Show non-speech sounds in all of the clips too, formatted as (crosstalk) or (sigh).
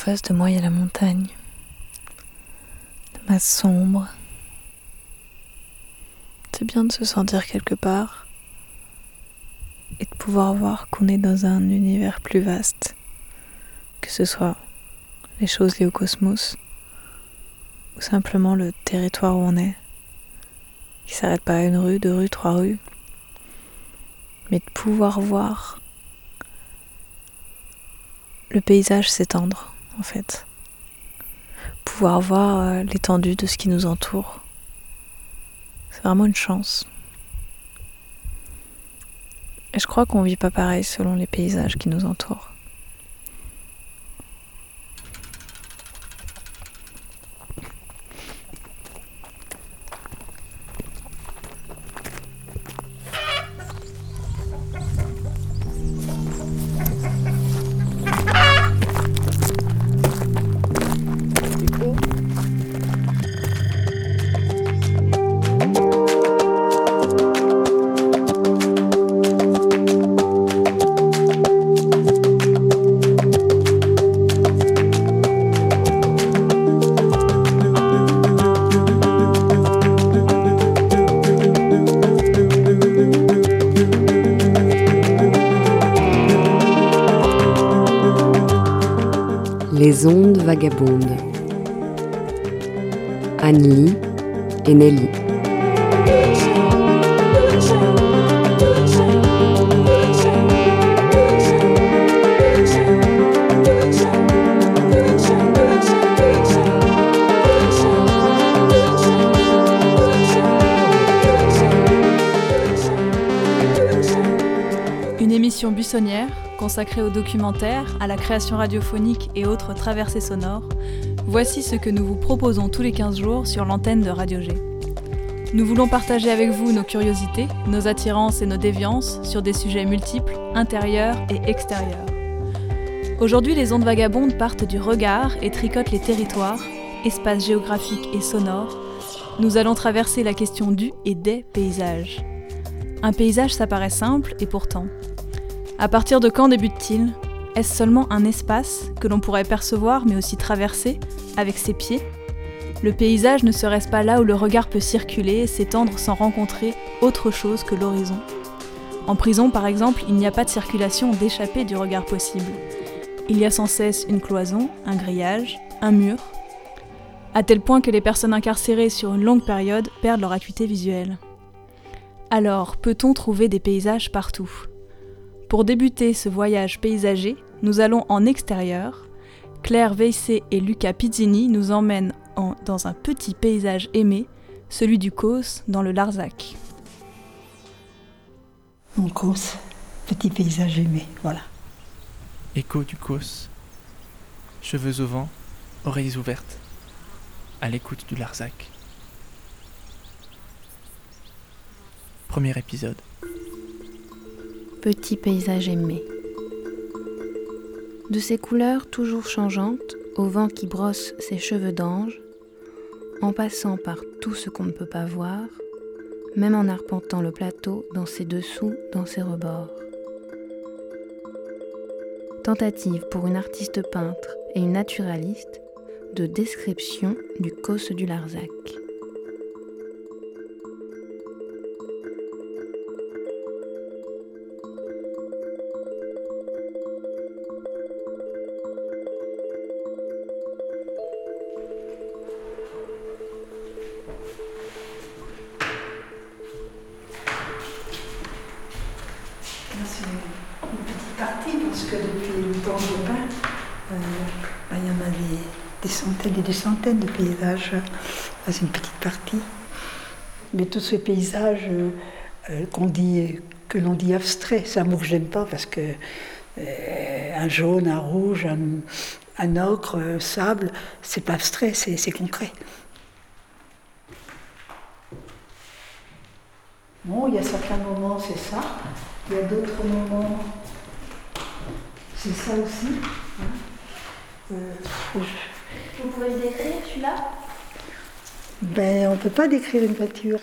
face de moi, il y a la montagne. De masse sombre. C'est bien de se sentir quelque part et de pouvoir voir qu'on est dans un univers plus vaste, que ce soit les choses liées au cosmos ou simplement le territoire où on est, qui s'arrête pas à une rue, deux rues, trois rues, mais de pouvoir voir le paysage s'étendre en fait, pouvoir voir euh, l'étendue de ce qui nous entoure. C'est vraiment une chance. Et je crois qu'on vit pas pareil selon les paysages qui nous entourent. Vagabondes. Anne-Lee et Nelly. Une émission buissonnière consacrée au documentaire, à la création radiophonique et autres traversées sonores. Voici ce que nous vous proposons tous les 15 jours sur l'antenne de Radio G. Nous voulons partager avec vous nos curiosités, nos attirances et nos déviances sur des sujets multiples, intérieurs et extérieurs. Aujourd'hui, les ondes vagabondes partent du regard et tricotent les territoires, espaces géographiques et sonores. Nous allons traverser la question du et des paysages. Un paysage, ça paraît simple, et pourtant. À partir de quand débute-t-il Est-ce seulement un espace que l'on pourrait percevoir mais aussi traverser avec ses pieds Le paysage ne serait-ce pas là où le regard peut circuler, s'étendre sans rencontrer autre chose que l'horizon En prison, par exemple, il n'y a pas de circulation d'échappée du regard possible. Il y a sans cesse une cloison, un grillage, un mur, à tel point que les personnes incarcérées sur une longue période perdent leur acuité visuelle. Alors, peut-on trouver des paysages partout? Pour débuter ce voyage paysager, nous allons en extérieur. Claire Veissé et Luca Pizzini nous emmènent en- dans un petit paysage aimé, celui du Causse dans le Larzac. Mon cause, petit paysage aimé, voilà. Écho du Causse. Cheveux au vent, oreilles ouvertes. À l'écoute du Larzac. Premier épisode. Petit paysage aimé. De ses couleurs toujours changeantes, au vent qui brosse ses cheveux d'ange, en passant par tout ce qu'on ne peut pas voir, même en arpentant le plateau dans ses dessous, dans ses rebords. Tentative pour une artiste peintre et une naturaliste de description du Causse du Larzac. De paysages. C'est une petite partie. Mais tous ces paysages euh, euh, qu'on dit, que l'on dit abstraits, c'est un mot que je n'aime pas parce que euh, un jaune, un rouge, un, un ocre, un sable, c'est pas abstrait, c'est concret. Bon, il y a certains moments, c'est ça. Il y a d'autres moments, c'est ça aussi. hein. Euh, Vous pouvez le décrire celui-là? Ben, on ne peut pas décrire une voiture.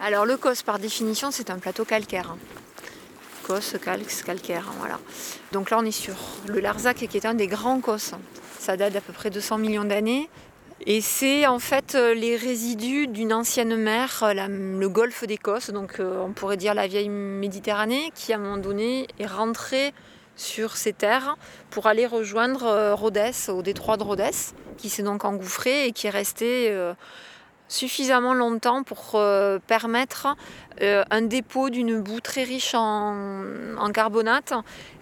Alors le COS, par définition, c'est un plateau calcaire. COS, calx, calcaire, voilà. Donc là, on est sur le Larzac, qui est un des grands COS. Ça date d'à peu près 200 millions d'années. Et c'est en fait euh, les résidus d'une ancienne mer, euh, le golfe d'Écosse, donc euh, on pourrait dire la vieille Méditerranée, qui à un moment donné est rentrée sur ces terres pour aller rejoindre Rhodes, au détroit de Rhodes, qui s'est donc engouffré et qui est resté suffisamment longtemps pour euh, permettre euh, un dépôt d'une boue très riche en, carbonate.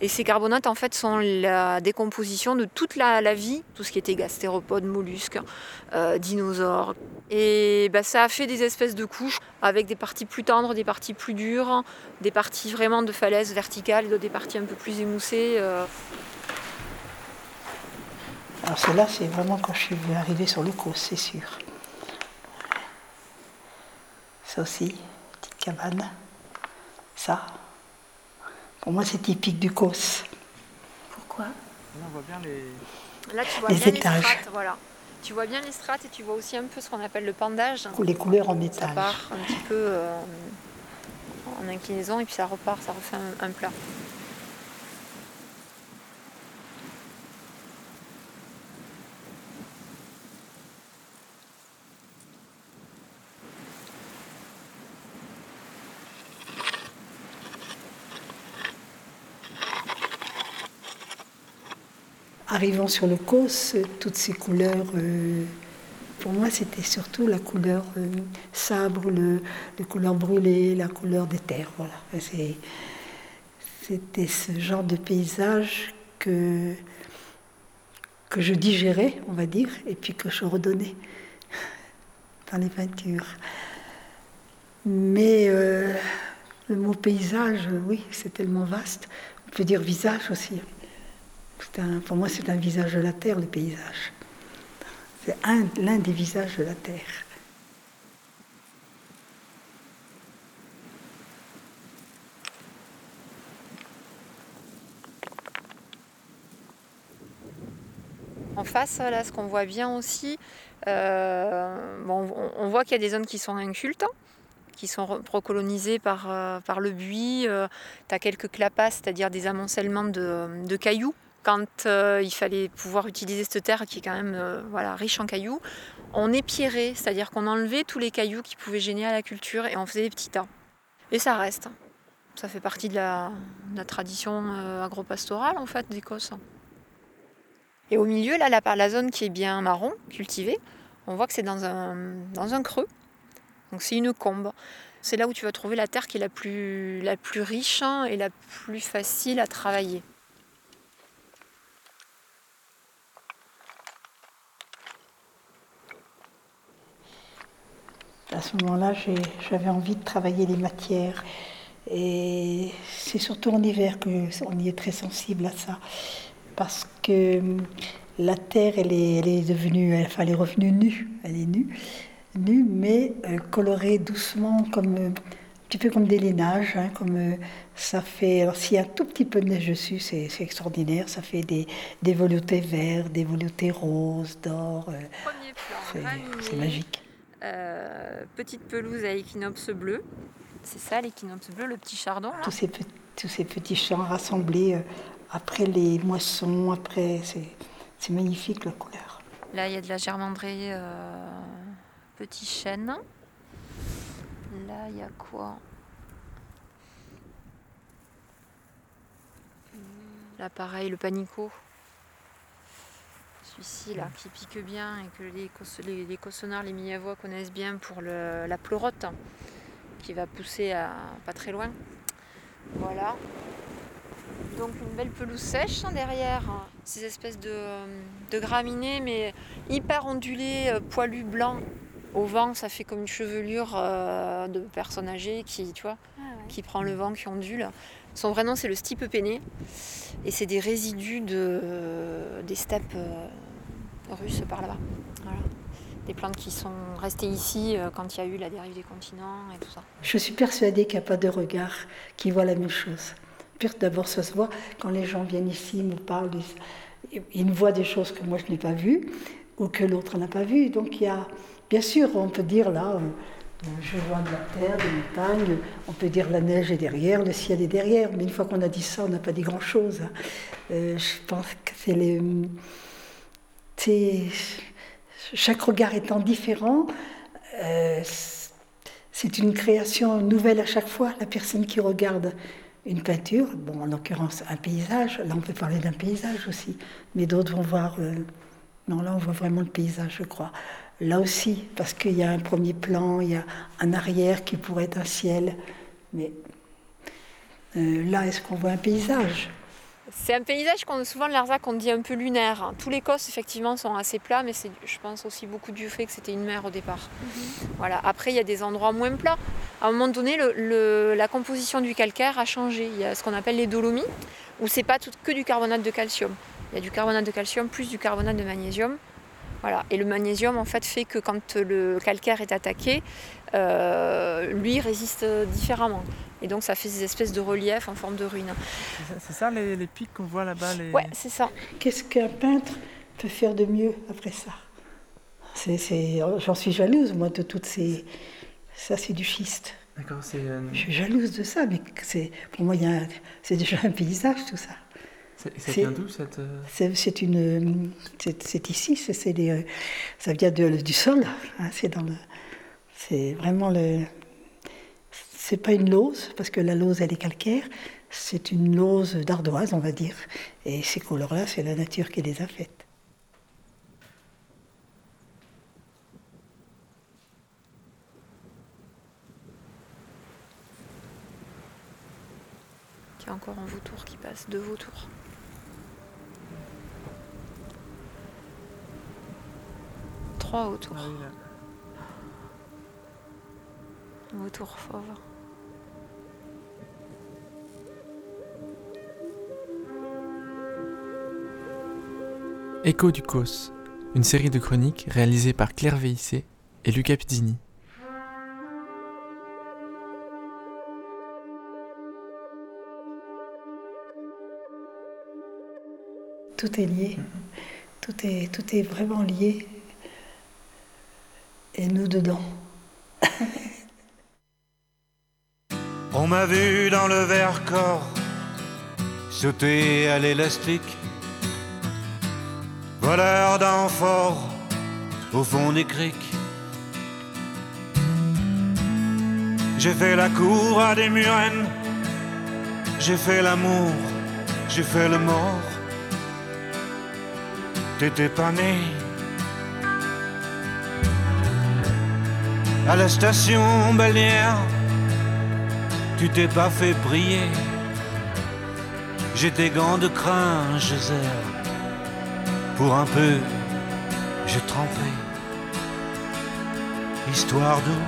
Et ces carbonates, en fait, sont la décomposition de toute la, vie, tout ce qui était gastéropodes, mollusques, euh, dinosaures. Et bah, ça a fait des espèces de couches avec des parties plus tendres, des parties plus dures, des parties vraiment de falaises verticales, des parties un peu plus émoussées. Alors cela, c'est vraiment quand je suis arrivée sur le c'est sûr. Ça aussi, petite cabane. Ça, pour moi, c'est typique du Cos. Pourquoi? Là, on voit bien les, Là, tu vois bien étages. Les strates, voilà. Tu vois bien les strates et tu vois aussi un peu ce qu'on appelle le pendage. Les couleurs en étage. Ça part un petit peu euh, en inclinaison et puis ça repart, ça refait un plat. Arrivant sur le cos, toutes ces couleurs, euh, pour moi, c'était surtout la couleur euh, sabre, le, les couleurs brûlées, la couleur des terres. Voilà. C'était ce genre de paysage que, que je digérais, on va dire, et puis que je redonnais dans les peintures. Mais euh, le mot paysage, oui, c'est tellement vaste. On peut dire visage aussi pour moi, c'est un visage de la terre, le paysage. C'est l'un des visages de la terre. En face, là, ce qu'on voit bien aussi, euh, on, voit qu'il y a des zones qui sont incultes, qui sont recolonisées par, euh, par le buis. Euh, tu as quelques clapas, c'est-à-dire des amoncellements de cailloux quand euh, il fallait pouvoir utiliser cette terre qui est quand même euh, voilà, riche en cailloux, on épierrait, c'est-à-dire qu'on enlevait tous les cailloux qui pouvaient gêner à la culture et on faisait des petits tas. Et ça reste. Ça fait partie de la, tradition euh, agro-pastorale en fait d'Écosse. Et au milieu, là, la, la zone qui est bien marron, cultivée, on voit que c'est dans un, creux. Donc c'est une combe. C'est là où tu vas trouver la terre qui est la plus, riche et la plus facile à travailler. À ce moment-là, j'avais envie de travailler les matières. Et c'est surtout en hiver qu'on y est très sensible à ça. Parce que hum, la terre, elle est, elle est devenue, enfin, elle est revenue nue. Elle est nue, nue mais euh, colorée doucement, comme, un petit peu comme des lainages. Hein, comme, euh, ça fait, alors s'il y a un tout petit peu de neige dessus, c'est extraordinaire. Ça fait des, des veloutés verts, des veloutés roses, d'or. Euh, c'est magique. Euh, petite pelouse à équinoxe bleu. C'est ça l'équinoxe bleu, le petit chardon. Tous, ces, tous ces petits champs rassemblés euh, après les moissons, après, c'est magnifique la couleur. Là, il y a de la germandrée euh, petit chêne. Là, il y a quoi? Là, pareil, le panico celui-ci là, qui pique bien et que les, les, les cossonnards, les Miavois connaissent bien pour la pleurote qui va pousser à, pas très loin. Voilà. Donc une belle pelouse sèche hein, derrière, ces espèces de, de, graminées mais hyper ondulées, euh, poilues blancs. Au vent, ça fait comme une chevelure euh, de personnes âgées qui, tu vois, ah qui prend le vent, qui ondule. Son vrai nom, c'est le stipe peiné. Et c'est des résidus de, des steppes euh, russes par là-bas. Des plantes qui sont restées ici euh, quand il y a eu la dérive des continents et tout ça. Je suis persuadée qu'il n'y a pas de regard qui voit la même chose. D'abord, ça se voit quand les gens viennent ici, nous parlent, ils me voient des choses que moi je n'ai pas vues ou que l'autre n'a pas vues. Donc il y a, bien sûr, on peut dire là, je vois de la terre, des montagnes, on peut dire la neige est derrière, le ciel est derrière, mais une fois qu'on a dit ça, on n'a pas dit grand-chose. Hein. Euh, je pense que c'est les... Chaque regard étant différent, euh, c'est une création nouvelle à chaque fois. La personne qui regarde une peinture, bon, en l'occurrence un paysage, là on peut parler d'un paysage aussi, mais d'autres vont voir... Euh, non, là on voit vraiment le paysage, je crois. Là aussi, parce qu'il y a un premier plan, il y a un arrière qui pourrait être un ciel. Mais euh, là, est-ce qu'on voit un paysage? C'est un paysage qu'on souvent de Larzac on dit un peu lunaire. Tous les cosses effectivement sont assez plats, mais c'est je pense aussi beaucoup du fait que c'était une mer au départ. Mhm. Voilà. Après il y a des endroits moins plats. À un moment donné, la composition du calcaire a changé. Il y a ce qu'on appelle les dolomies, où c'est pas tout, que du carbonate de calcium. Il y a du carbonate de calcium plus du carbonate de magnésium. Voilà. Et le magnésium, en fait, fait que quand le calcaire est attaqué, euh, lui résiste différemment. Et donc, ça fait des espèces de reliefs en forme de ruines. C'est ça, les, pics qu'on voit là-bas les... Ouais, c'est ça. Qu'est-ce qu'un peintre peut faire de mieux après ça? J'en suis jalouse, moi, de toutes ces. Ça, c'est du schiste. D'accord, c'est. Euh, Je suis jalouse de ça, mais pour moi, c'est déjà un paysage, tout ça. Ça vient d'où cette euh, C'est une, c'est ici, c'est euh, ça vient du sol. Hein, c'est dans le, c'est vraiment le, c'est pas une lose parce que la lose elle est calcaire, c'est une lose d'ardoise on va dire. Et ces couleurs-là, c'est la nature qui les a faites. Il y a encore un vautour qui passe, deux vautours. autour. Ah autour fauve. Écho du Cos, une série de chroniques réalisées par Claire Veillissé et Luca Pizzini. Tout est lié, tout est, tout est vraiment lié et nous dedans. (laughs) On m'a vu dans le verre corps sauter à l'élastique, voleur d'enfort au fond des criques. J'ai fait la cour à des murennes, j'ai fait l'amour, j'ai fait le mort. T'étais pas né à la station balnéaire, tu t'es pas fait prier. J'ai tes gants de crin, je Pour un peu, j'ai trempé. Histoire d'eau.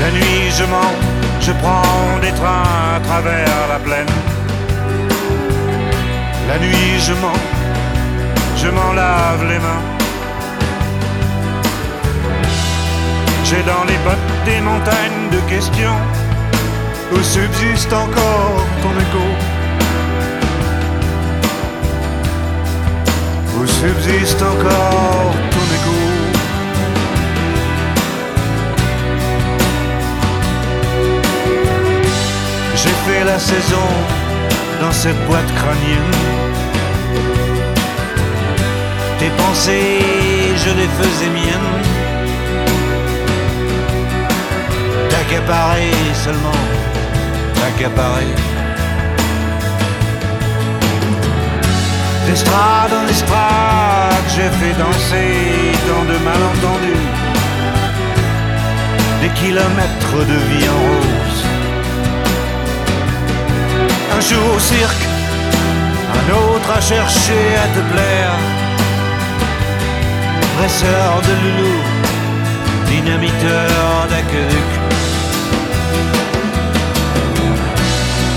La nuit, je mens, je prends des trains à travers la plaine. La nuit je mens, je m'en lave les mains. J'ai dans les bottes des montagnes de questions où subsiste encore ton écho. Où subsiste encore ton écho. J'ai fait la saison dans cette boîte crânienne. Tes pensées, je les faisais miennes. T'accaparer seulement, t'accaparer. D'estrade en estrade, j'ai fait danser tant de malentendus. Des kilomètres de vie en rose un jour au cirque, un autre à chercher à te plaire. Presseur de loulou, dynamiteur d'aqueduc.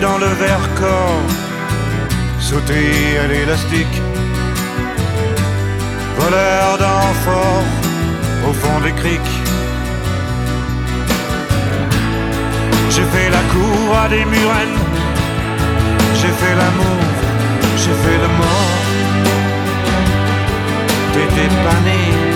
Dans le verre corps sauter à l'élastique, voleur d'enfort au fond des criques. J'ai fait la cour à des murennes, j'ai fait l'amour, j'ai fait le mort. T'étais pas.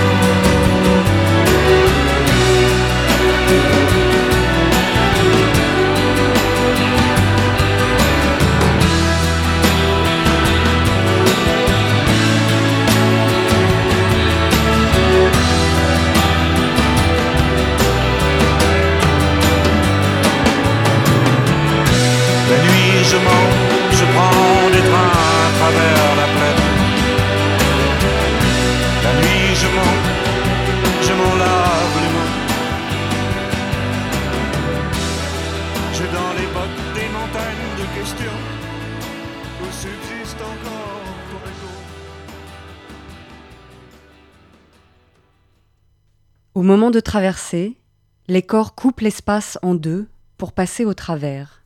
Je mens, je prends des trains à travers la plaine. La nuit je mens, je m'en lave les mains. J'ai dans les bottes des montagnes de questions où subsiste encore. Au moment de traverser, les corps coupent l'espace en deux pour passer au travers.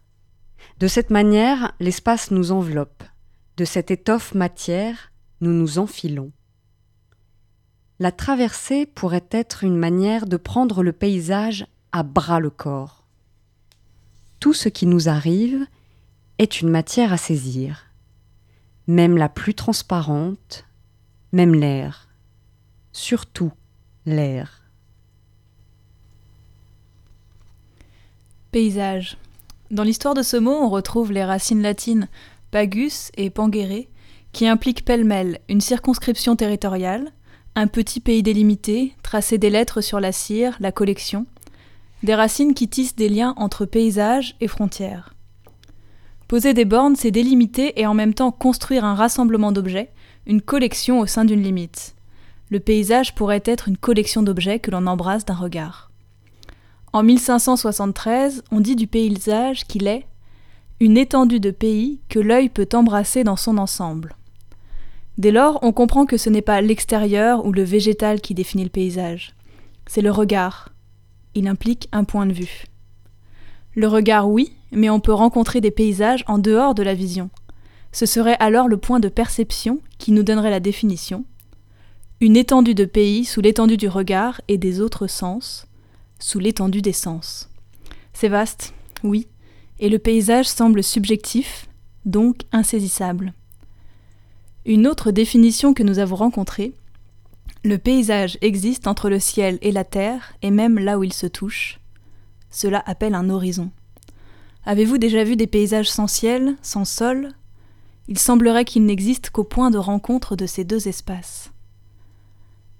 De cette manière, l'espace nous enveloppe. De cette étoffe matière, nous nous enfilons. La traversée pourrait être une manière de prendre le paysage à bras le corps. Tout ce qui nous arrive est une matière à saisir, même la plus transparente, même l'air, surtout l'air. Paysage. Dans l'histoire de ce mot, on retrouve les racines latines pagus et pangere, qui impliquent pêle-mêle une circonscription territoriale, un petit pays délimité, tracer des lettres sur la cire, la collection, des racines qui tissent des liens entre paysage et frontières. Poser des bornes, c'est délimiter et en même temps construire un rassemblement d'objets, une collection au sein d'une limite. Le paysage pourrait être une collection d'objets que l'on embrasse d'un regard. En 1573, on dit du paysage qu'il est une étendue de pays que l'œil peut embrasser dans son ensemble. Dès lors, on comprend que ce n'est pas l'extérieur ou le végétal qui définit le paysage, c'est le regard. Il implique un point de vue. Le regard, oui, mais on peut rencontrer des paysages en dehors de la vision. Ce serait alors le point de perception qui nous donnerait la définition. Une étendue de pays sous l'étendue du regard et des autres sens, sous l'étendue des sens. C'est vaste, oui, et le paysage semble subjectif, donc insaisissable. Une autre définition que nous avons rencontrée, le paysage existe entre le ciel et la terre, et même là où il se touche. Cela appelle un horizon. Avez-vous déjà vu des paysages sans ciel, sans sol? Il semblerait qu'il n'existe qu'au point de rencontre de ces deux espaces.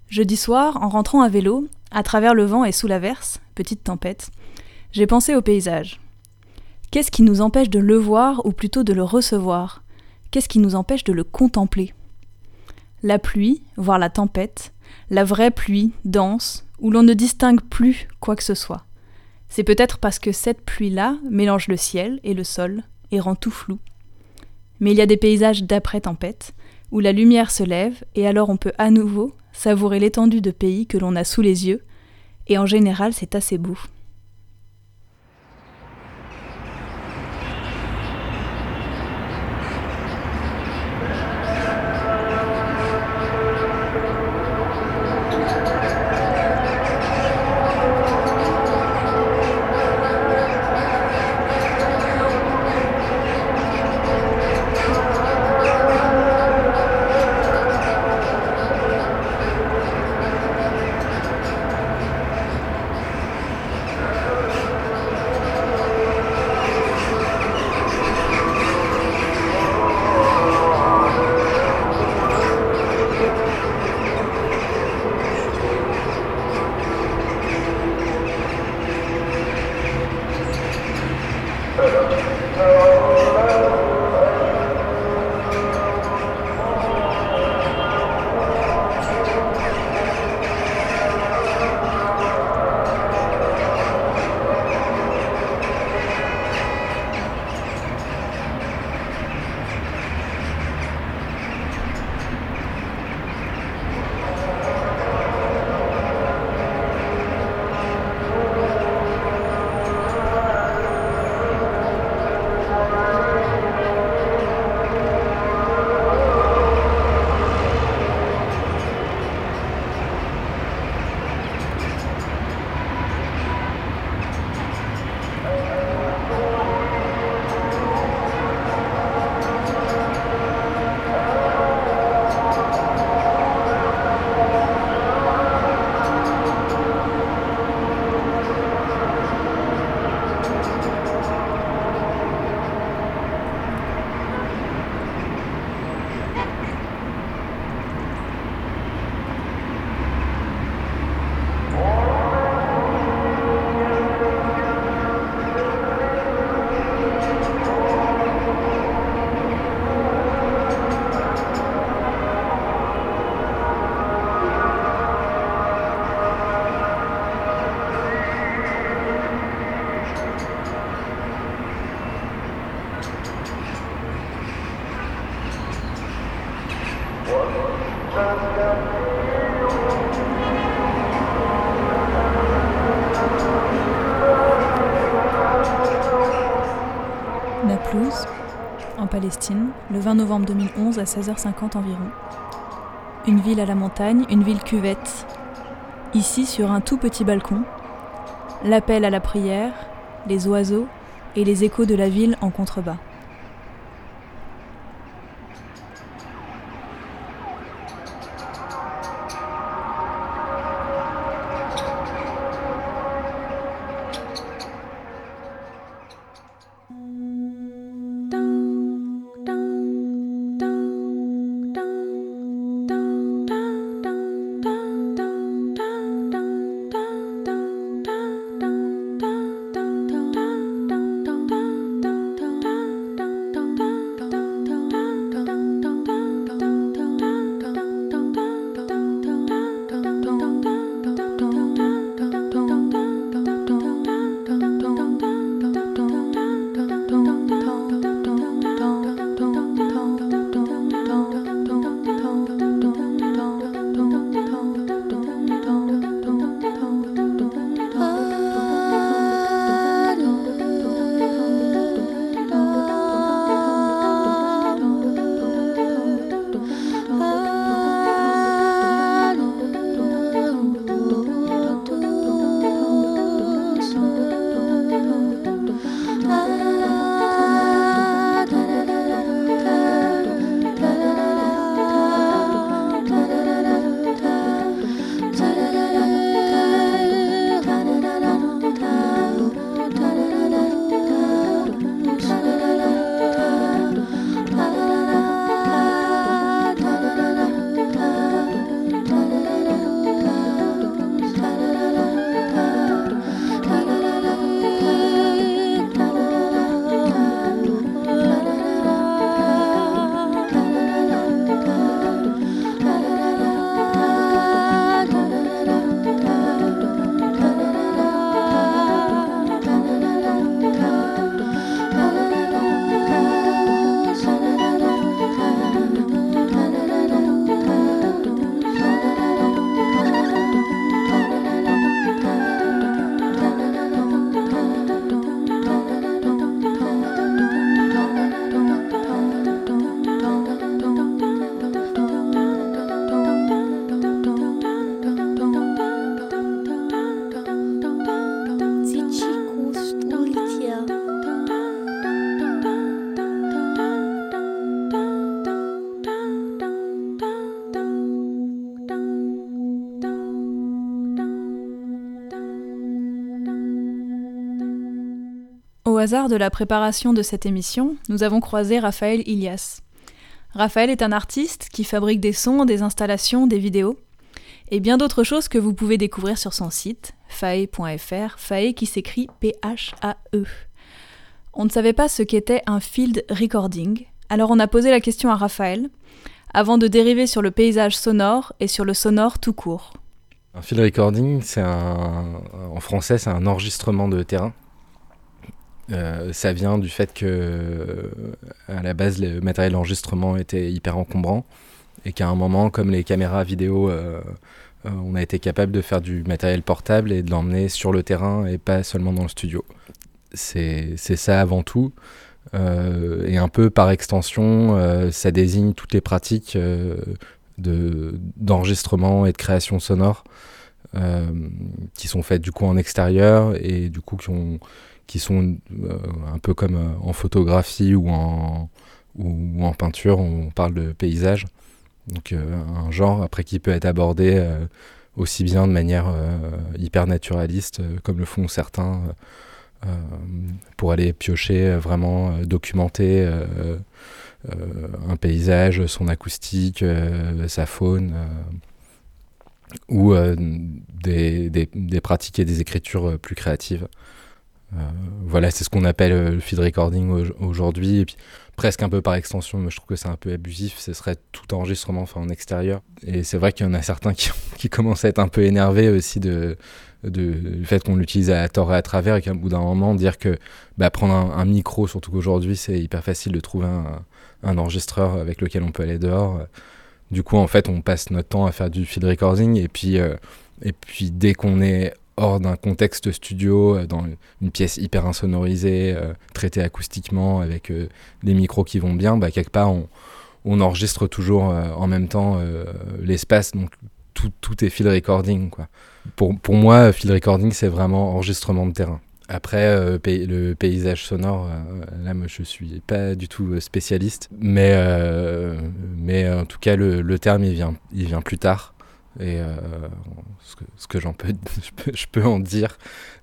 Jeudi soir, en rentrant à vélo, à travers le vent et sous l'averse, petite tempête, j'ai pensé au paysage. Qu'est-ce qui nous empêche de le voir ou plutôt de le recevoir? Qu'est-ce qui nous empêche de le contempler? La pluie, voire la tempête, la vraie pluie, dense, où l'on ne distingue plus quoi que ce soit. C'est peut-être parce que cette pluie-là mélange le ciel et le sol et rend tout flou. Mais il y a des paysages d'après-tempête, où la lumière se lève et alors on peut à nouveau savourer l'étendue de pays que l'on a sous les yeux, et en général c'est assez beau. 16h50 environ. Une ville à la montagne, une ville cuvette. Ici, sur un tout petit balcon, l'appel à la prière, les oiseaux et les échos de la ville en contrebas. Hasard de la préparation de cette émission, nous avons croisé Raphaël Ilias. Raphaël est un artiste qui fabrique des sons, des installations, des vidéos et bien d'autres choses que vous pouvez découvrir sur son site fae.fr, fae qui s'écrit P-H-A-E. On ne savait pas ce qu'était un field recording, alors on a posé la question à Raphaël avant de dériver sur le paysage sonore et sur le sonore tout court. Un field recording, c'est un, en français, c'est un enregistrement de terrain. Euh, ça vient du fait que, à la base, le matériel d'enregistrement était hyper encombrant et qu'à un moment, comme les caméras vidéo, euh, euh, on a été capable de faire du matériel portable et de l'emmener sur le terrain et pas seulement dans le studio. C'est ça avant tout. et un peu par extension, ça désigne toutes les pratiques d'enregistrement et de création sonore qui sont faites du coup en extérieur et du coup qui ont qui sont euh, un peu comme euh, en photographie ou en, ou, en peinture, on parle de paysage. Donc euh, un genre après qui peut être abordé aussi bien de manière hyper naturaliste comme le font certains pour aller piocher vraiment documenter un paysage, son acoustique, sa faune ou des, des, des, pratiques et des écritures plus créatives. Euh, voilà, c'est ce qu'on appelle euh, le feed recording aujourd'hui. Et puis, presque un peu par extension, mais je trouve que c'est un peu abusif. Ce serait tout enregistrement en extérieur. Et c'est vrai qu'il y en a certains qui, (laughs) qui, commencent à être un peu énervés aussi de, de du fait qu'on l'utilise à tort et à travers et qu'à bout d'un moment, dire que bah, prendre un, micro, surtout qu'aujourd'hui, c'est hyper facile de trouver un, un, enregistreur avec lequel on peut aller dehors. Du coup, en fait, on passe notre temps à faire du field recording et puis, euh, et puis dès qu'on est hors d'un contexte studio, dans une pièce hyper insonorisée, traitée acoustiquement, avec des micros qui vont bien, bah, quelque part, on, enregistre toujours en même temps l'espace. Donc, tout, est field recording. Quoi. Pour, moi, field recording, c'est vraiment enregistrement de terrain. Après, euh, le paysage sonore, euh, là, moi, je suis pas du tout euh, spécialiste, mais, mais en tout cas, le, le, terme, il vient, il vient plus tard. Et ce que, ce que (laughs) je peux, en dire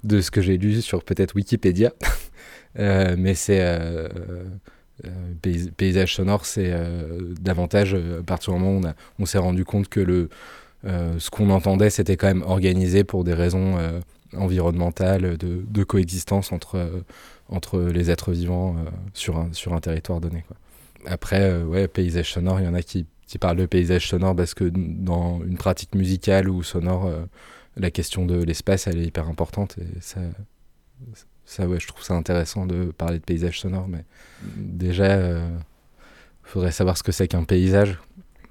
de ce que j'ai lu sur peut-être Wikipédia, (laughs) mais c'est paysage sonore, c'est davantage à partir du moment où on, s'est rendu compte que le, ce qu'on entendait, c'était quand même organisé pour des raisons environnementale, de, coexistence entre, euh, entre les êtres vivants euh, sur, un, sur un territoire donné. Après, euh, ouais, paysage sonore, il y en a qui, qui, parlent de paysage sonore parce que dans une pratique musicale ou sonore, la question de l'espace, elle est hyper importante. Et ça, ça ouais, je trouve ça intéressant de parler de paysage sonore. Mais déjà, il faudrait savoir ce que c'est qu'un paysage.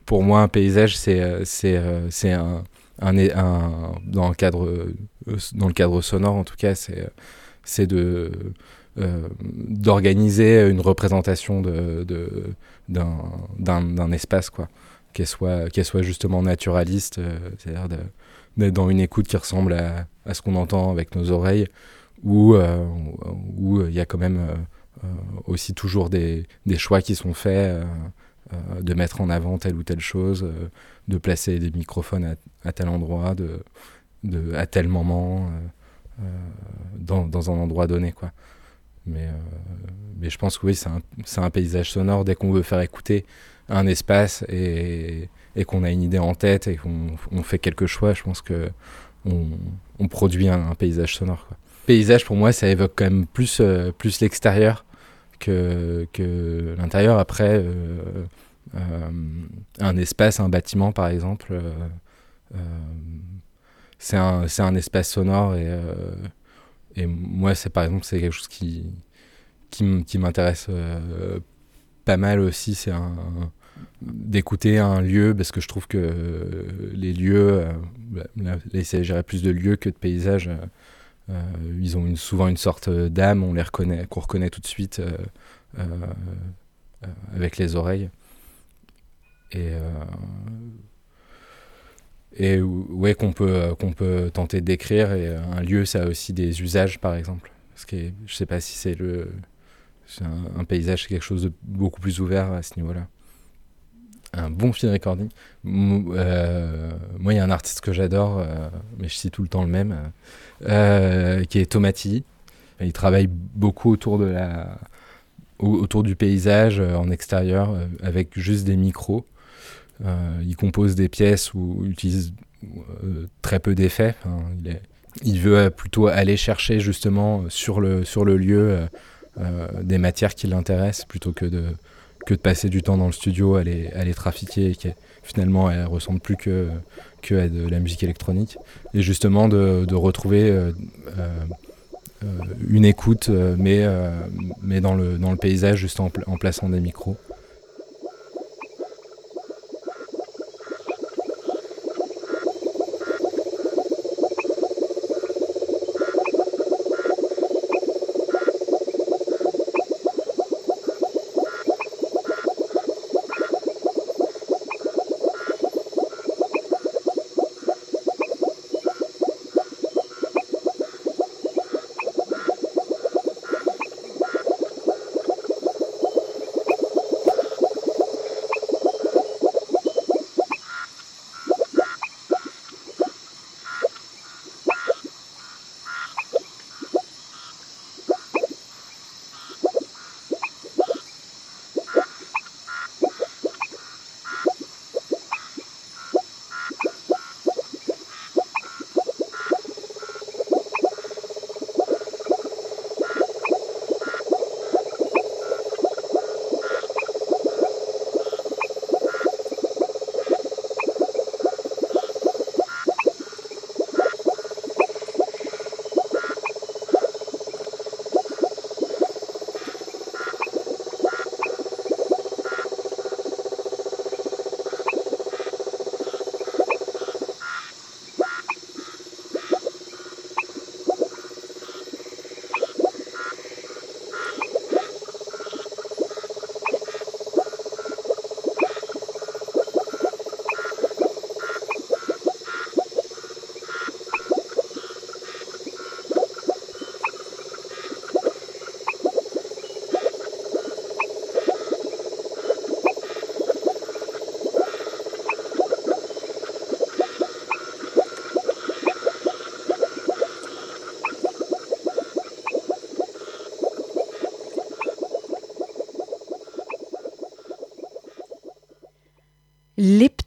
Pour moi, un paysage, c'est c'est un, un, dans, le cadre, euh, dans le cadre sonore, en tout cas, c'est, de, euh, d'organiser une représentation de, de, d'un, espace, quoi. Qu'elle soit, soit justement naturaliste, euh, c'est-à-dire d'être dans une écoute qui ressemble à, à, ce qu'on entend avec nos oreilles, où il y a quand même aussi toujours des, des, choix qui sont faits de mettre en avant telle ou telle chose, de placer des microphones à, tel endroit, de, de, à tel moment, euh, euh, dans, dans, un endroit donné. Quoi. Mais, euh, mais je pense que oui, c'est un, un, paysage sonore. Dès qu'on veut faire écouter un espace et, et qu'on a une idée en tête et qu'on on fait quelque choix, je pense que on, produit un, paysage sonore. Quoi. Paysage, pour moi, ça évoque quand même plus, plus l'extérieur que, que l'intérieur. Après, euh, un espace, un bâtiment par exemple, euh, euh, c'est un, un, espace sonore et, et moi c'est par exemple c'est quelque chose qui, qui m'intéresse pas mal aussi, c'est d'écouter un lieu parce que je trouve que les lieux, là, il s'agirait plus de lieux que de paysages. ils ont souvent une sorte d'âme, reconnaît, qu'on reconnaît tout de suite avec les oreilles. Et, euh, et ouais, qu'on peut, qu'on peut tenter décrire. Et un lieu, ça a aussi des usages, par exemple. Parce que je sais pas si c'est. Un, paysage, c'est quelque chose de beaucoup plus ouvert à ce niveau-là. Un bon film recording. Euh, moi, il y a un artiste que j'adore, euh, mais je cite tout le temps le même, qui est Tomati. Il travaille beaucoup autour de la, autour du paysage en extérieur avec juste des micros euh, il compose des pièces où il utilise euh, très peu d'effets. il, veut plutôt aller chercher justement sur le, sur le lieu euh, des matières qui l'intéressent plutôt que de, que de passer du temps dans le studio à les, à les trafiquer et qui finalement elle ressemble plus que, que à de la musique électronique. Et justement de, de retrouver une écoute mais, mais dans, le, dans le paysage juste en plaçant des micros.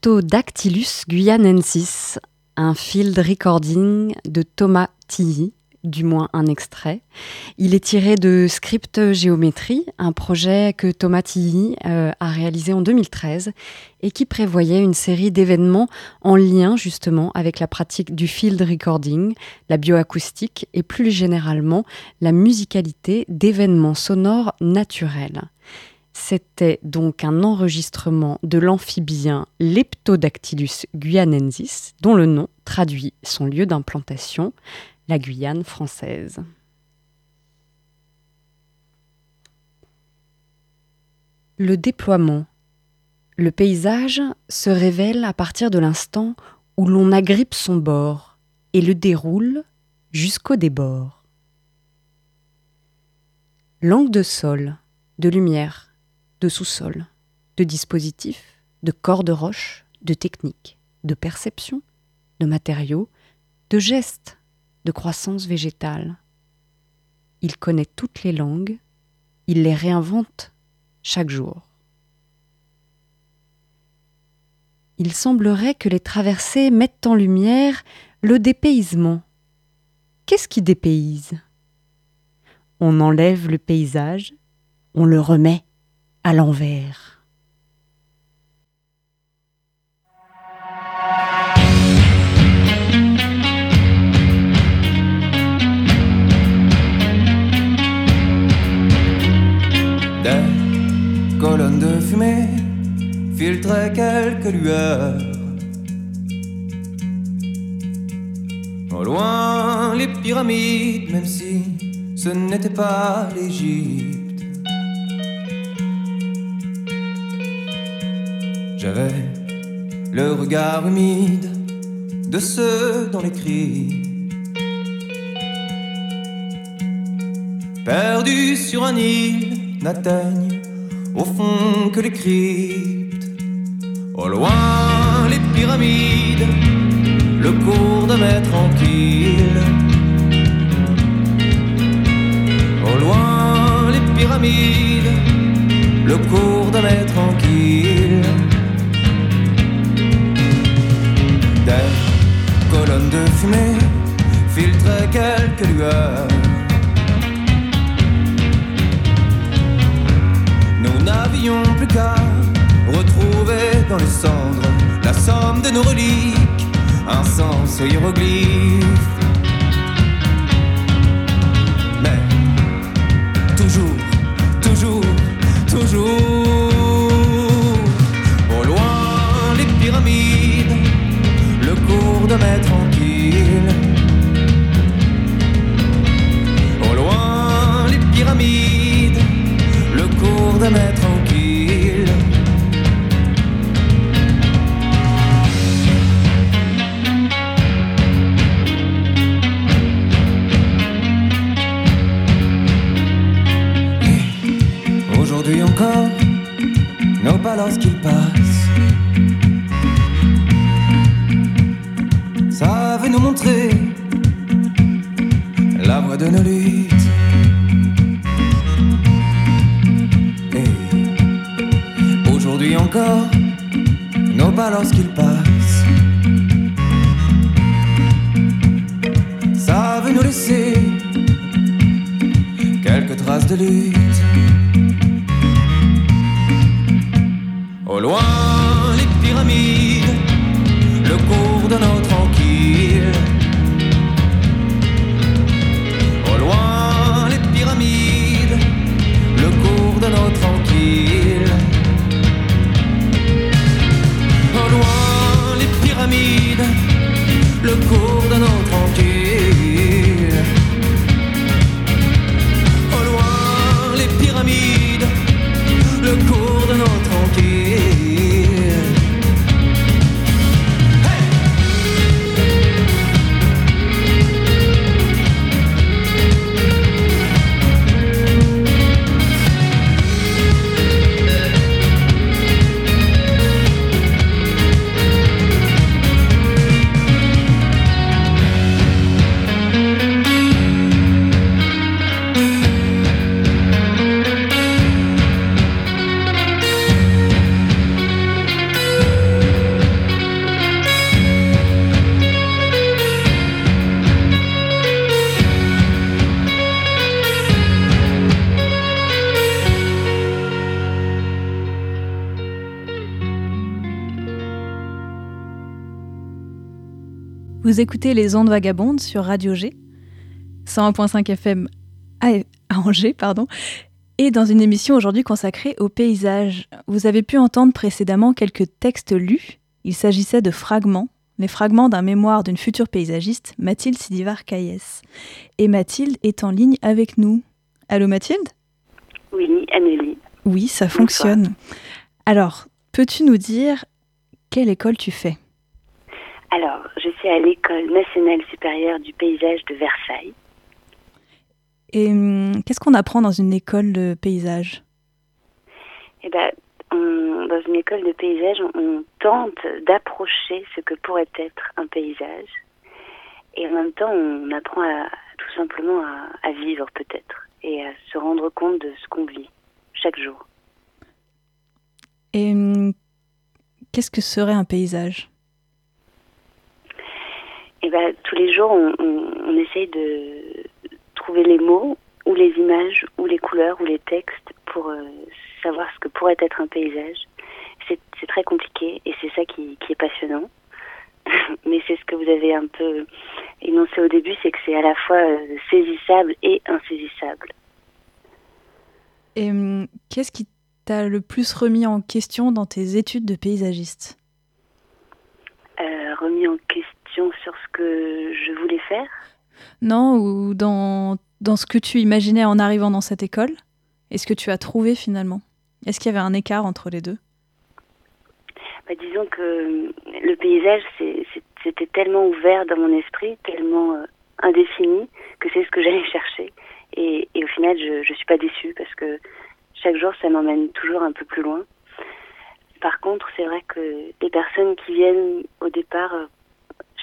Leptodactylus guyanensis, un field recording de Thomas Tilly, du moins un extrait. Il est tiré de Script Géométrie, un projet que Thomas Tilly euh, a réalisé en 2013 et qui prévoyait une série d'événements en lien justement avec la pratique du field recording, la bioacoustique et plus généralement la musicalité d'événements sonores naturels. C'était donc un enregistrement de l'amphibien Leptodactylus guyanensis, dont le nom traduit son lieu d'implantation, la Guyane française. Le déploiement. Le paysage se révèle à partir de l'instant où l'on agrippe son bord et le déroule jusqu'au débord. Langue de sol, de lumière, de sous-sol, de dispositifs, de corps de roche, de techniques, de perception, de matériaux, de gestes, de croissance végétale. Il connaît toutes les langues, il les réinvente chaque jour. Il semblerait que les traversées mettent en lumière le dépaysement. Qu'est-ce qui dépayse On enlève le paysage, on le remet à l'envers. colonne de fumée filtrait quelques lueurs. Au loin, les pyramides, même si ce n'était pas l'Égypte. Regard humide de ceux dans les cris. Perdu sur un île, n'atteignent au fond que les cryptes, au loin les pyramides, le cours de mer tranquille. Au loin les pyramides, le cours de mer tranquille. Des colonnes de fumée filtraient quelques lueurs n'avions plus qu'à retrouver dans les cendres la somme de nos reliques, un sens hiéroglyphe. Mais toujours, toujours, toujours, cours de maître tranquille. Au loin les pyramides, le cours de maître lorsqu'il passe. Ça nous montrer la voie de nos luttes. Et aujourd'hui encore, nos pas lorsqu'il passe. Ça veut nous laisser quelques traces de lutte. Au loin, les pyramides, le cours de nos Vous écoutez Les Ondes Vagabondes sur Radio G, 101.5 FM à Angers, pardon, et dans une émission aujourd'hui consacrée au paysage. Vous avez pu entendre précédemment quelques textes lus. Il s'agissait de fragments, les fragments d'un mémoire d'une future paysagiste, Mathilde Sidivar-Caillès. Et Mathilde est en ligne avec nous. Allô Mathilde? Oui, Amélie. Oui, ça fonctionne. Alors, peux-tu nous dire quelle école tu fais? Alors, je suis à l'école nationale supérieure du paysage de Versailles. Et hum, qu'est-ce qu'on apprend dans une école de paysage? Eh ben, dans une école de paysage, on, tente d'approcher ce que pourrait être un paysage. Et en même temps, on apprend à, tout simplement à, vivre peut-être et à se rendre compte de ce qu'on vit chaque jour. Et hum, qu'est-ce que serait un paysage? Eh ben, tous les jours, on, on essaye de trouver les mots ou les images ou les couleurs ou les textes pour euh, savoir ce que pourrait être un paysage. C'est très compliqué et c'est ça qui, est passionnant. (laughs) Mais c'est ce que vous avez un peu énoncé au début, c'est que c'est à la fois euh, saisissable et insaisissable. Et hum, qu'est-ce qui t'a le plus remis en question dans tes études de paysagiste? Euh, Remis en question sur ce que je voulais faire non, ou dans, dans ce que tu imaginais en arrivant dans cette école et ce que tu as trouvé finalement Est-ce qu'il y avait un écart entre les deux? Bah, Disons que le paysage, c'était tellement ouvert dans mon esprit, tellement euh, indéfini, que c'est ce que (laughs) j'allais chercher. Et, et, au final, je ne suis pas déçue parce que chaque jour, ça m'emmène toujours un peu plus loin. Par contre, c'est vrai que les personnes qui viennent au départ euh,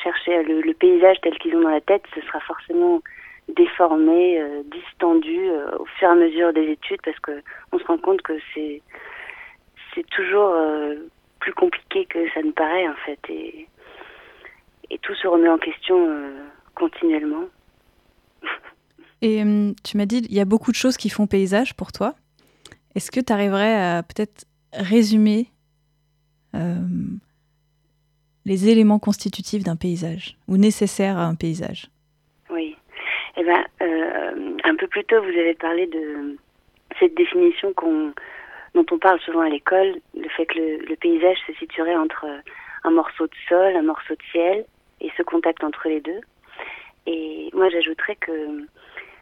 chercher le, paysage tel qu'ils ont dans la tête, ce sera forcément déformé, euh, distendu euh, au fur et à mesure des études parce que on se rend compte que c'est c'est toujours euh, plus compliqué que ça ne paraît en fait et, et tout se remet en question continuellement. (laughs) Et tu m'as dit il y a beaucoup de choses qui font paysage pour toi. Est-ce que tu arriverais à peut-être résumer les éléments constitutifs d'un paysage ou nécessaires à un paysage Oui. Eh ben, euh, un peu plus tôt, vous avez parlé de cette définition dont on parle souvent à l'école, le fait que le, paysage se situerait entre un morceau de sol, un morceau de ciel, et ce contact entre les deux. Et moi, j'ajouterais que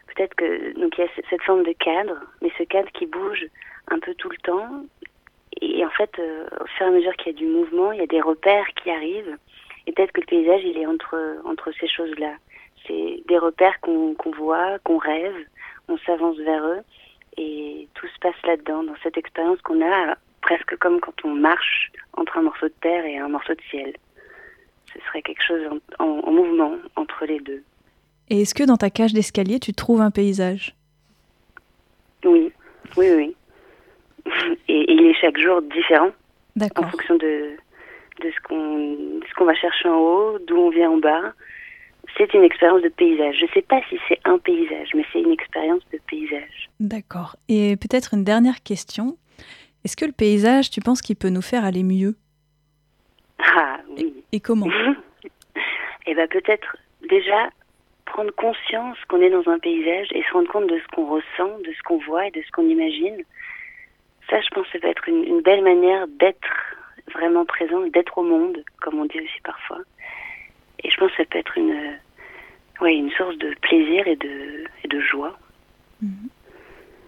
peut-être que donc il y a cette forme de cadre, mais ce cadre qui bouge un peu tout le temps, et en fait, euh, au fur et à mesure qu'il y a du mouvement, il y a des repères qui arrivent. Et peut-être que le paysage, il est entre, entre ces choses-là. C'est des repères qu'on voit, qu'on rêve, on s'avance vers eux. Et tout se passe là-dedans, dans cette expérience qu'on a, presque comme quand on marche entre un morceau de terre et un morceau de ciel. Ce serait quelque chose en, en mouvement entre les deux. Et est-ce que dans ta cage d'escalier, tu trouves un paysage? Oui, oui, oui et, il est chaque jour différent en fonction de, de ce qu'on ce qu'on va chercher en haut, d'où on vient en bas. C'est une expérience de paysage. Je ne sais pas si c'est un paysage, mais c'est une expérience de paysage. D'accord. Et peut-être une dernière question. Est-ce que le paysage, tu penses qu'il peut nous faire aller mieux? Ah oui. Et, comment? (laughs) Eh bien peut-être déjà prendre conscience qu'on est dans un paysage et se rendre compte de ce qu'on ressent, de ce qu'on voit et de ce qu'on imagine ça, je pense, ça va être une, belle manière d'être vraiment présent, d'être au monde, comme on dit aussi parfois. Et je pense que ça peut être une, ouais, une source de plaisir et de, et de joie. Mhm.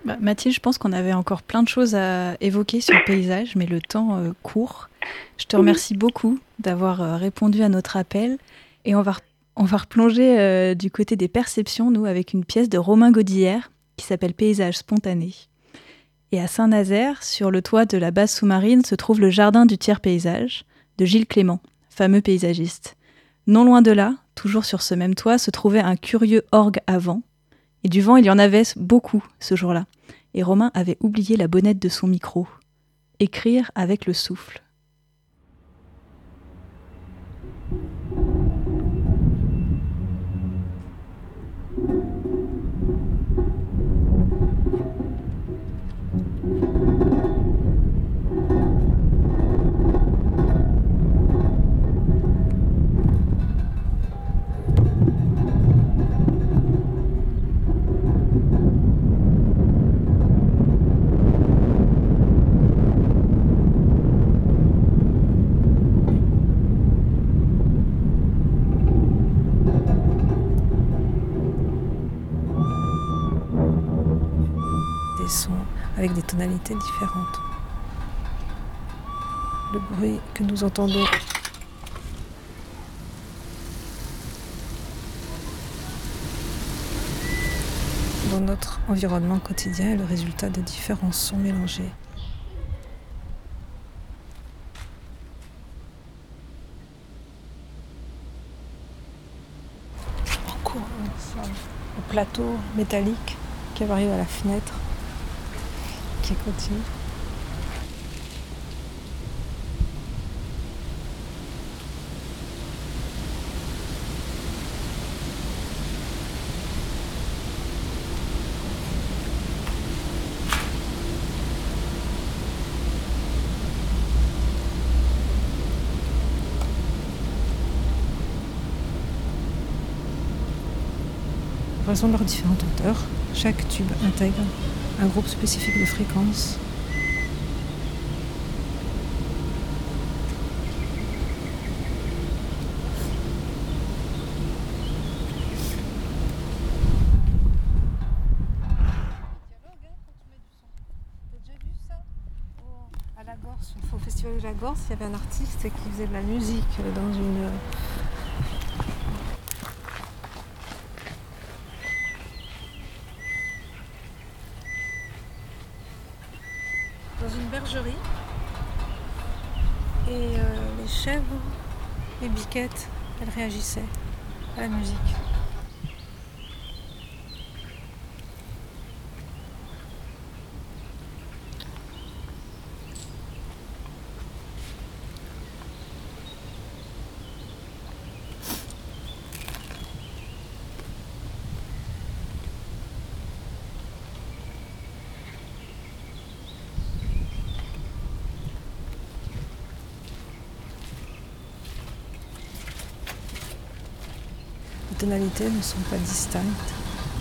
Bah, Mathilde, je pense qu'on avait encore plein de choses à évoquer sur le (laughs) paysage, mais le temps euh, court. Je te remercie beaucoup d'avoir euh, répondu à notre appel. Et on va, on va replonger euh, du côté des perceptions, nous, avec une pièce de Romain Godillère qui s'appelle Paysage spontané. Et à Saint-Nazaire, sur le toit de la base sous-marine, se trouve le jardin du tiers paysage de Gilles Clément, fameux paysagiste. Non loin de là, toujours sur ce même toit, se trouvait un curieux orgue à vent. Et du vent, il y en avait beaucoup ce jour-là. Et Romain avait oublié la bonnette de son micro. Écrire avec le souffle. Tonalités différentes. Le bruit que nous entendons dans notre environnement quotidien est le résultat de différents sons mélangés. En courant au plateau métallique qui arrive à la fenêtre, qui continue. Raison de leurs différentes hauteurs, chaque tube intègre un groupe spécifique de fréquences. À la Gorse, au Festival de la Gorse, il y avait un artiste qui faisait de la musique dans une dans une bergerie. Et euh, les chèvres, elles réagissaient à la musique. Tonalités ne sont pas distinctes,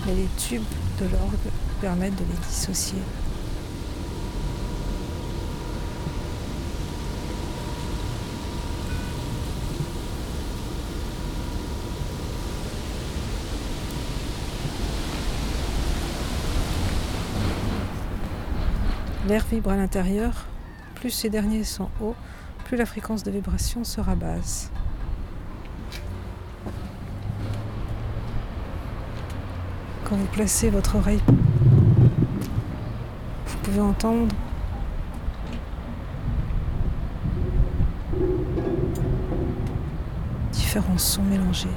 mais les tubes de l'orgue permettent de les dissocier. L'air vibre à l'intérieur, plus ces derniers sont hauts, plus la fréquence de vibration sera basse. Vous placez votre oreille, vous pouvez entendre différents sons mélangés.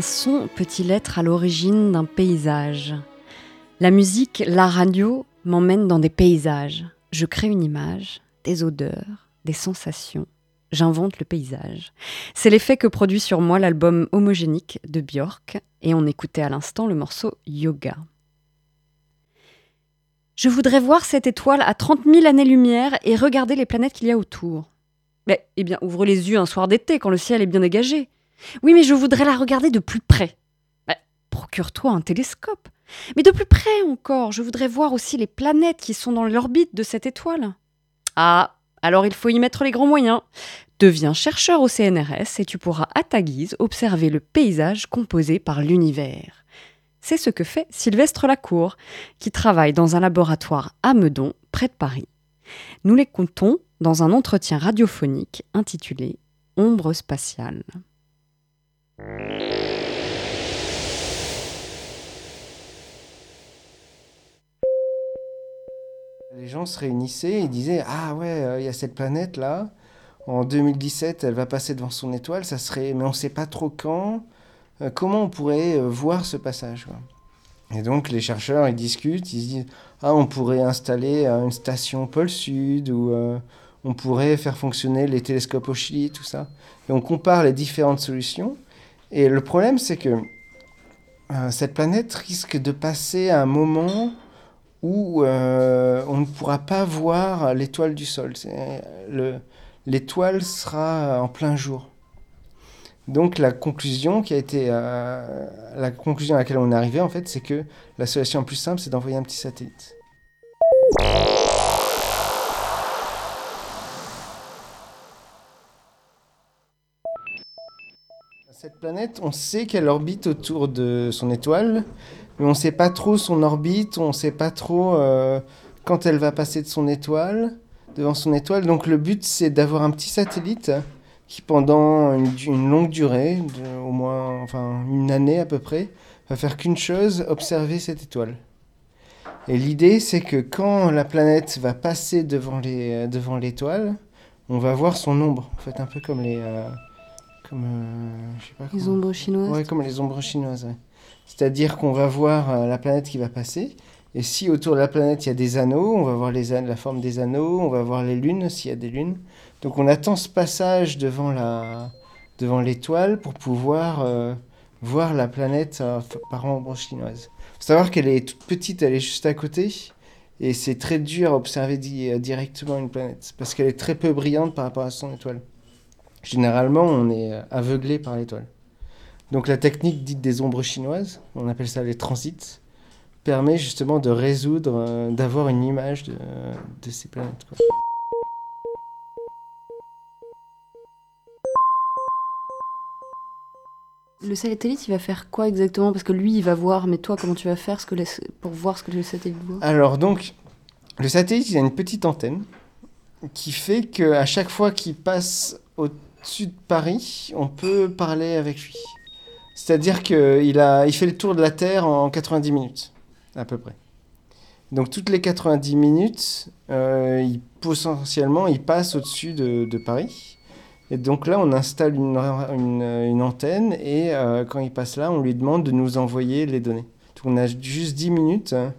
Un son peut-il être à l'origine d'un paysage? La musique, la radio m'emmène dans des paysages. Je crée une image, des odeurs, des sensations. J'invente le paysage. C'est l'effet que produit sur moi l'album homogénique de Björk, et on écoutait à l'instant le morceau Yoga. Je voudrais voir cette étoile à 30 000 années-lumière et regarder les planètes qu'il y a autour. Mais, eh bien, ouvre les yeux un soir d'été quand le ciel est bien dégagé. Oui, mais je voudrais la regarder de plus près. Bah, procure-toi un télescope. Mais de plus près encore, je voudrais voir aussi les planètes qui sont dans l'orbite de cette étoile. Ah, alors il faut y mettre les grands moyens. Deviens chercheur au CNRS et tu pourras à ta guise observer le paysage composé par l'univers. C'est ce que fait Sylvestre Lacour, qui travaille dans un laboratoire à Meudon, près de Paris. Nous les comptons dans un entretien radiophonique intitulé Ombre spatiale. Les gens se réunissaient et disaient Ah ouais, euh, il y a cette planète là. En 2017, elle va passer devant son étoile. Ça serait, mais on ne sait pas trop quand. Euh, comment on pourrait euh, voir ce passage Et donc les chercheurs ils discutent. Ils se disent Ah, on pourrait installer une station pôle Sud ou on pourrait faire fonctionner les télescopes au Chili, tout ça. Et on compare les différentes solutions. Et le problème, c'est que cette planète risque de passer à un moment où euh, on ne pourra pas voir l'étoile du sol. L'étoile sera en plein jour. Donc la conclusion qui a été euh, la conclusion à laquelle on est arrivé en fait, c'est que la solution la plus simple, c'est d'envoyer un petit satellite. Cette planète, on sait qu'elle orbite autour de son étoile, mais on ne sait pas trop son orbite, on ne sait pas trop euh, quand elle va passer devant son étoile. Donc le but, c'est d'avoir un petit satellite qui, pendant une, longue durée, au moins enfin, une année à peu près, va faire qu'une chose, observer cette étoile. Et l'idée, c'est que quand la planète va passer devant devant l'étoile, on va voir son ombre, en fait, un peu comme les, euh, comme, euh, les ombres chinoises. Ouais, comme les ombres chinoises. Ouais. C'est-à-dire qu'on va voir euh, la planète qui va passer. Et si autour de la planète il y a des anneaux, on va voir les la forme des anneaux, on va voir les lunes s'il y a des lunes. Donc on attend ce passage devant la devant l'étoile pour pouvoir euh, voir la planète par ombre chinoise. Faut savoir qu'elle est toute petite, elle est juste à côté. Et c'est très dur à observer directement une planète parce qu'elle est très peu brillante par rapport à son étoile. Généralement, on est aveuglé par l'étoile. Donc la technique dite des ombres chinoises, on appelle ça les transits, permet justement de résoudre, euh, d'avoir une image de, ces planètes. Le satellite, il va faire quoi exactement? Parce que lui, il va voir, mais toi, comment tu vas faire ce que pour voir ce que le satellite voit? Alors, donc, le satellite, il a une petite antenne qui fait qu'à chaque fois qu'il passe au-dessus de Paris, on peut parler avec lui. C'est-à-dire qu'il il fait le tour de la Terre en 90 minutes, à peu près. Donc toutes les 90 minutes, euh, il, potentiellement, il passe au-dessus de, Paris. Et donc là, on installe une, antenne et euh, quand il passe là, on lui demande de nous envoyer les données. Donc on a juste 10 minutes hein,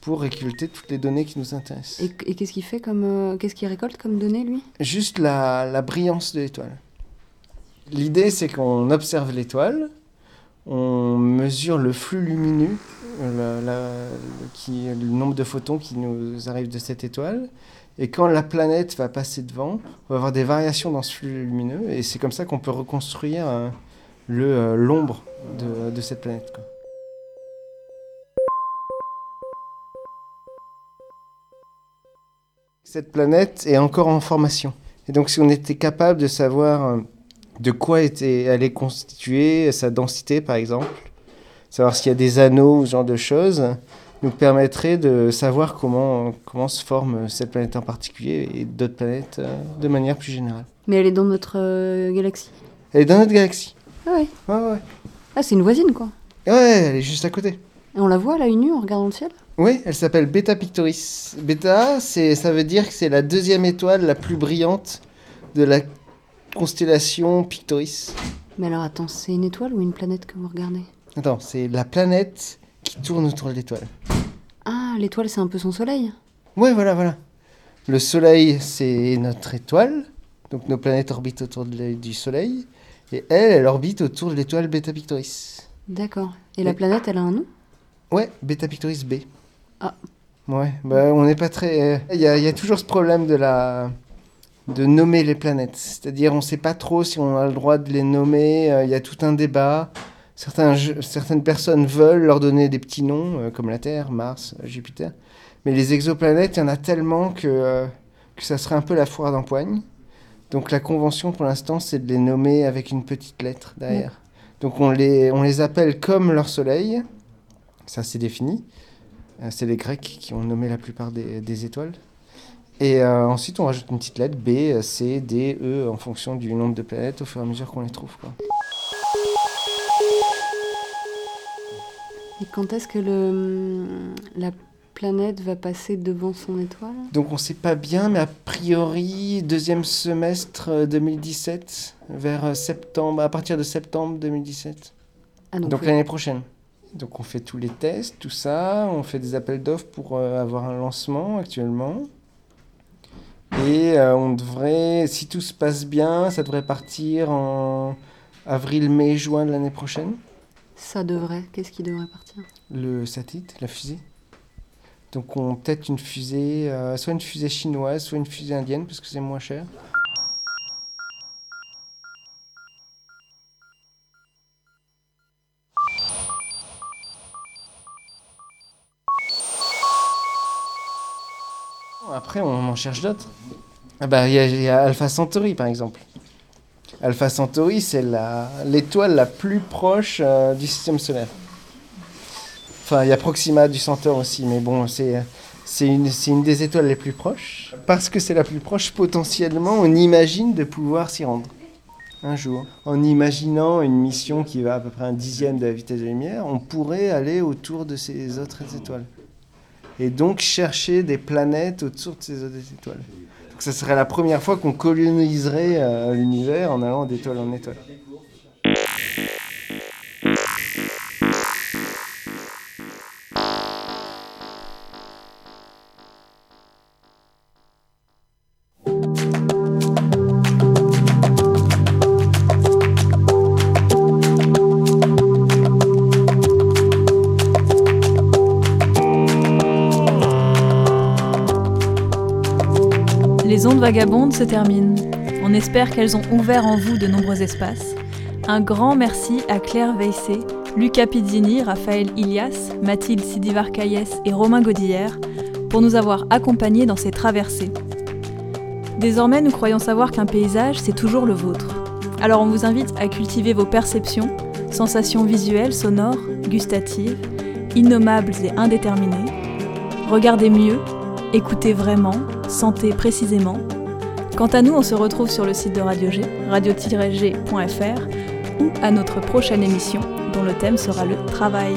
pour récolter toutes les données qui nous intéressent. Et, qu'est-ce qu'il fait comme, euh, qu'est-ce qu'il récolte comme données, lui? Juste la, la brillance de l'étoile. L'idée, c'est qu'on observe l'étoile, on mesure le flux lumineux, qui, le nombre de photons qui nous arrivent de cette étoile. Et quand la planète va passer devant, on va avoir des variations dans ce flux lumineux. Et c'est comme ça qu'on peut reconstruire euh, euh, l'ombre de, cette planète. Cette planète est encore en formation. Et donc si on était capable de savoir euh, de quoi était, elle est constituée, sa densité par exemple, savoir s'il y a des anneaux ou ce genre de choses, nous permettrait de savoir comment, comment se forme cette planète en particulier et d'autres planètes euh, de manière plus générale. Mais elle est dans notre euh, galaxie Elle est dans notre galaxie. Ah ouais Ouais, ouais. Ah, c'est une voisine quoi Ouais, elle est juste à côté. Et on la voit à l'œil nu en regardant le ciel Oui, elle s'appelle Beta Pictoris. Beta, ça veut dire que c'est la deuxième étoile la plus brillante de la constellation Pictoris. Mais alors attends, c'est une étoile ou une planète que vous regardez? Attends, c'est la planète qui tourne autour de l'étoile. Ah, l'étoile c'est un peu son soleil? Ouais, voilà, voilà. Le Soleil, c'est notre étoile. Donc nos planètes orbitent autour de- du Soleil. Et elle, elle orbite autour de l'étoile Beta Pictoris. D'accord. Et la planète, elle a un nom? Ouais, Beta Pictoris B. Ah. Ouais, bah on n'est pas très. Il y, a, il y a toujours ce problème de la de nommer les planètes. C'est-à-dire, on ne sait pas trop si on a le droit de les nommer. euh, Il y a tout un débat. Certains, certaines personnes veulent leur donner des petits noms, euh, comme la Terre, Mars, euh, Jupiter. Mais les exoplanètes, il y en a tellement que, euh, que ça serait un peu la foire d'empoigne. Donc la convention pour l'instant, c'est de les nommer avec une petite lettre derrière. Donc on les, on les appelle comme leur soleil. Ça, c'est défini. Euh, C'est les Grecs qui ont nommé la plupart des, des étoiles. Et euh, ensuite, on rajoute une petite lettre B, C, D, E en fonction du nombre de planètes au fur et à mesure qu'on les trouve. Quoi. Et quand est-ce que le, la planète va passer devant son étoile? Donc on ne sait pas bien, mais a priori, deuxième semestre euh, 2017, vers euh, septembre, à partir de septembre 2017. Ah, donc donc oui. l'année prochaine. Donc on fait tous les tests, tout ça, on fait des appels d'offres pour euh, avoir un lancement actuellement. Et euh, on devrait, si tout se passe bien, ça devrait partir en avril, mai, juin de l'année prochaine. Ça devrait. Qu'est-ce qui devrait partir? Le satellite, la fusée. Donc on peut-être une fusée, euh, soit une fusée chinoise, soit une fusée indienne, parce que c'est moins cher. Après, on en cherche d'autres. Ah bah, il y, y a Alpha Centauri, par exemple. Alpha Centauri, c'est l'étoile la, plus proche euh, du système solaire. Enfin, il y a Proxima du Centaure aussi, mais bon, c'est une, une des étoiles les plus proches. Parce que c'est la plus proche, potentiellement, on imagine de pouvoir s'y rendre un jour. En imaginant une mission qui va à peu près un dixième de la vitesse de la lumière, on pourrait aller autour de ces autres étoiles. Et donc chercher des planètes autour de ces autres étoiles. Donc ça serait la première fois qu'on coloniserait euh, l'univers en allant d'étoile en étoile. Vagabondes se terminent. On espère qu'elles ont ouvert en vous de nombreux espaces. Un grand merci à Claire Veissé, Lucas Pizzini, Raphaël Ilias, Mathilde Sidivarcaïes et Romain Godillère pour nous avoir accompagnés dans ces traversées. Désormais, nous croyons savoir qu'un paysage, c'est toujours le vôtre. Alors on vous invite à cultiver vos perceptions, sensations visuelles, sonores, gustatives, innommables et indéterminées. Regardez mieux, écoutez vraiment, sentez précisément. Quant à nous, on se retrouve sur le site de Radio G, radio-g.fr, ou à notre prochaine émission dont le thème sera le travail.